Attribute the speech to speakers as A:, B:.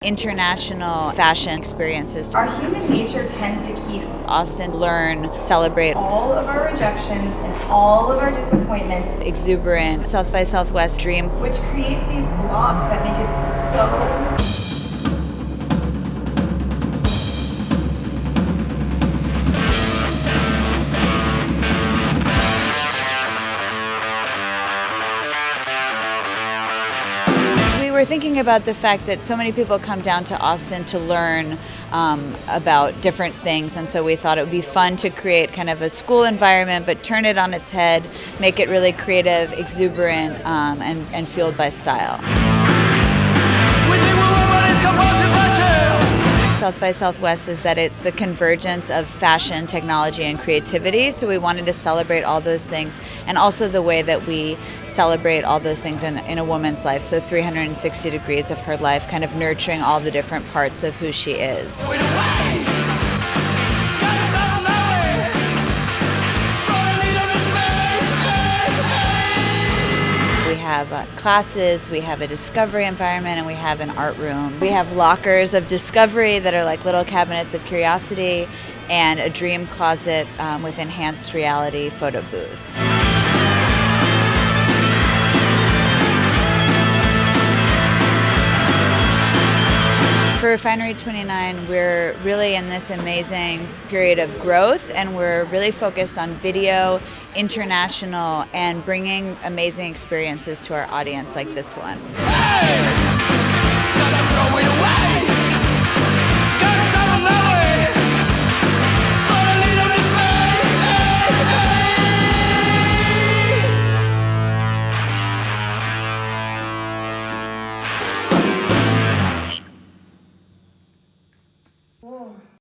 A: international fashion experiences.
B: Our human nature tends to keep
A: Austin learn, celebrate
B: all of our rejections and all of our disappointments,
A: exuberant South by Southwest dream.
B: which creates these blocks that make it so
A: were thinking about the fact that so many people come down to Austin to learn um, about different things, and so we thought it would be fun to create kind of a school environment, but turn it on its head, make it really creative, exuberant, um, and, and fueled by style. South by Southwest is that it's the convergence of fashion, technology, and creativity. So we wanted to celebrate all those things and also the way that we celebrate all those things in, in a woman's life. So 360 degrees of her life, kind of nurturing all the different parts of who she is. Have uh, classes, we have a discovery environment, and we have an art room. We have lockers of discovery that are like little cabinets of curiosity, and a dream closet um, with enhanced reality photo booth. For Refinery 29, we're really in this amazing period of growth, and we're really focused on video, international, and bringing amazing experiences to our audience like this one.
C: Hey.
B: 哇。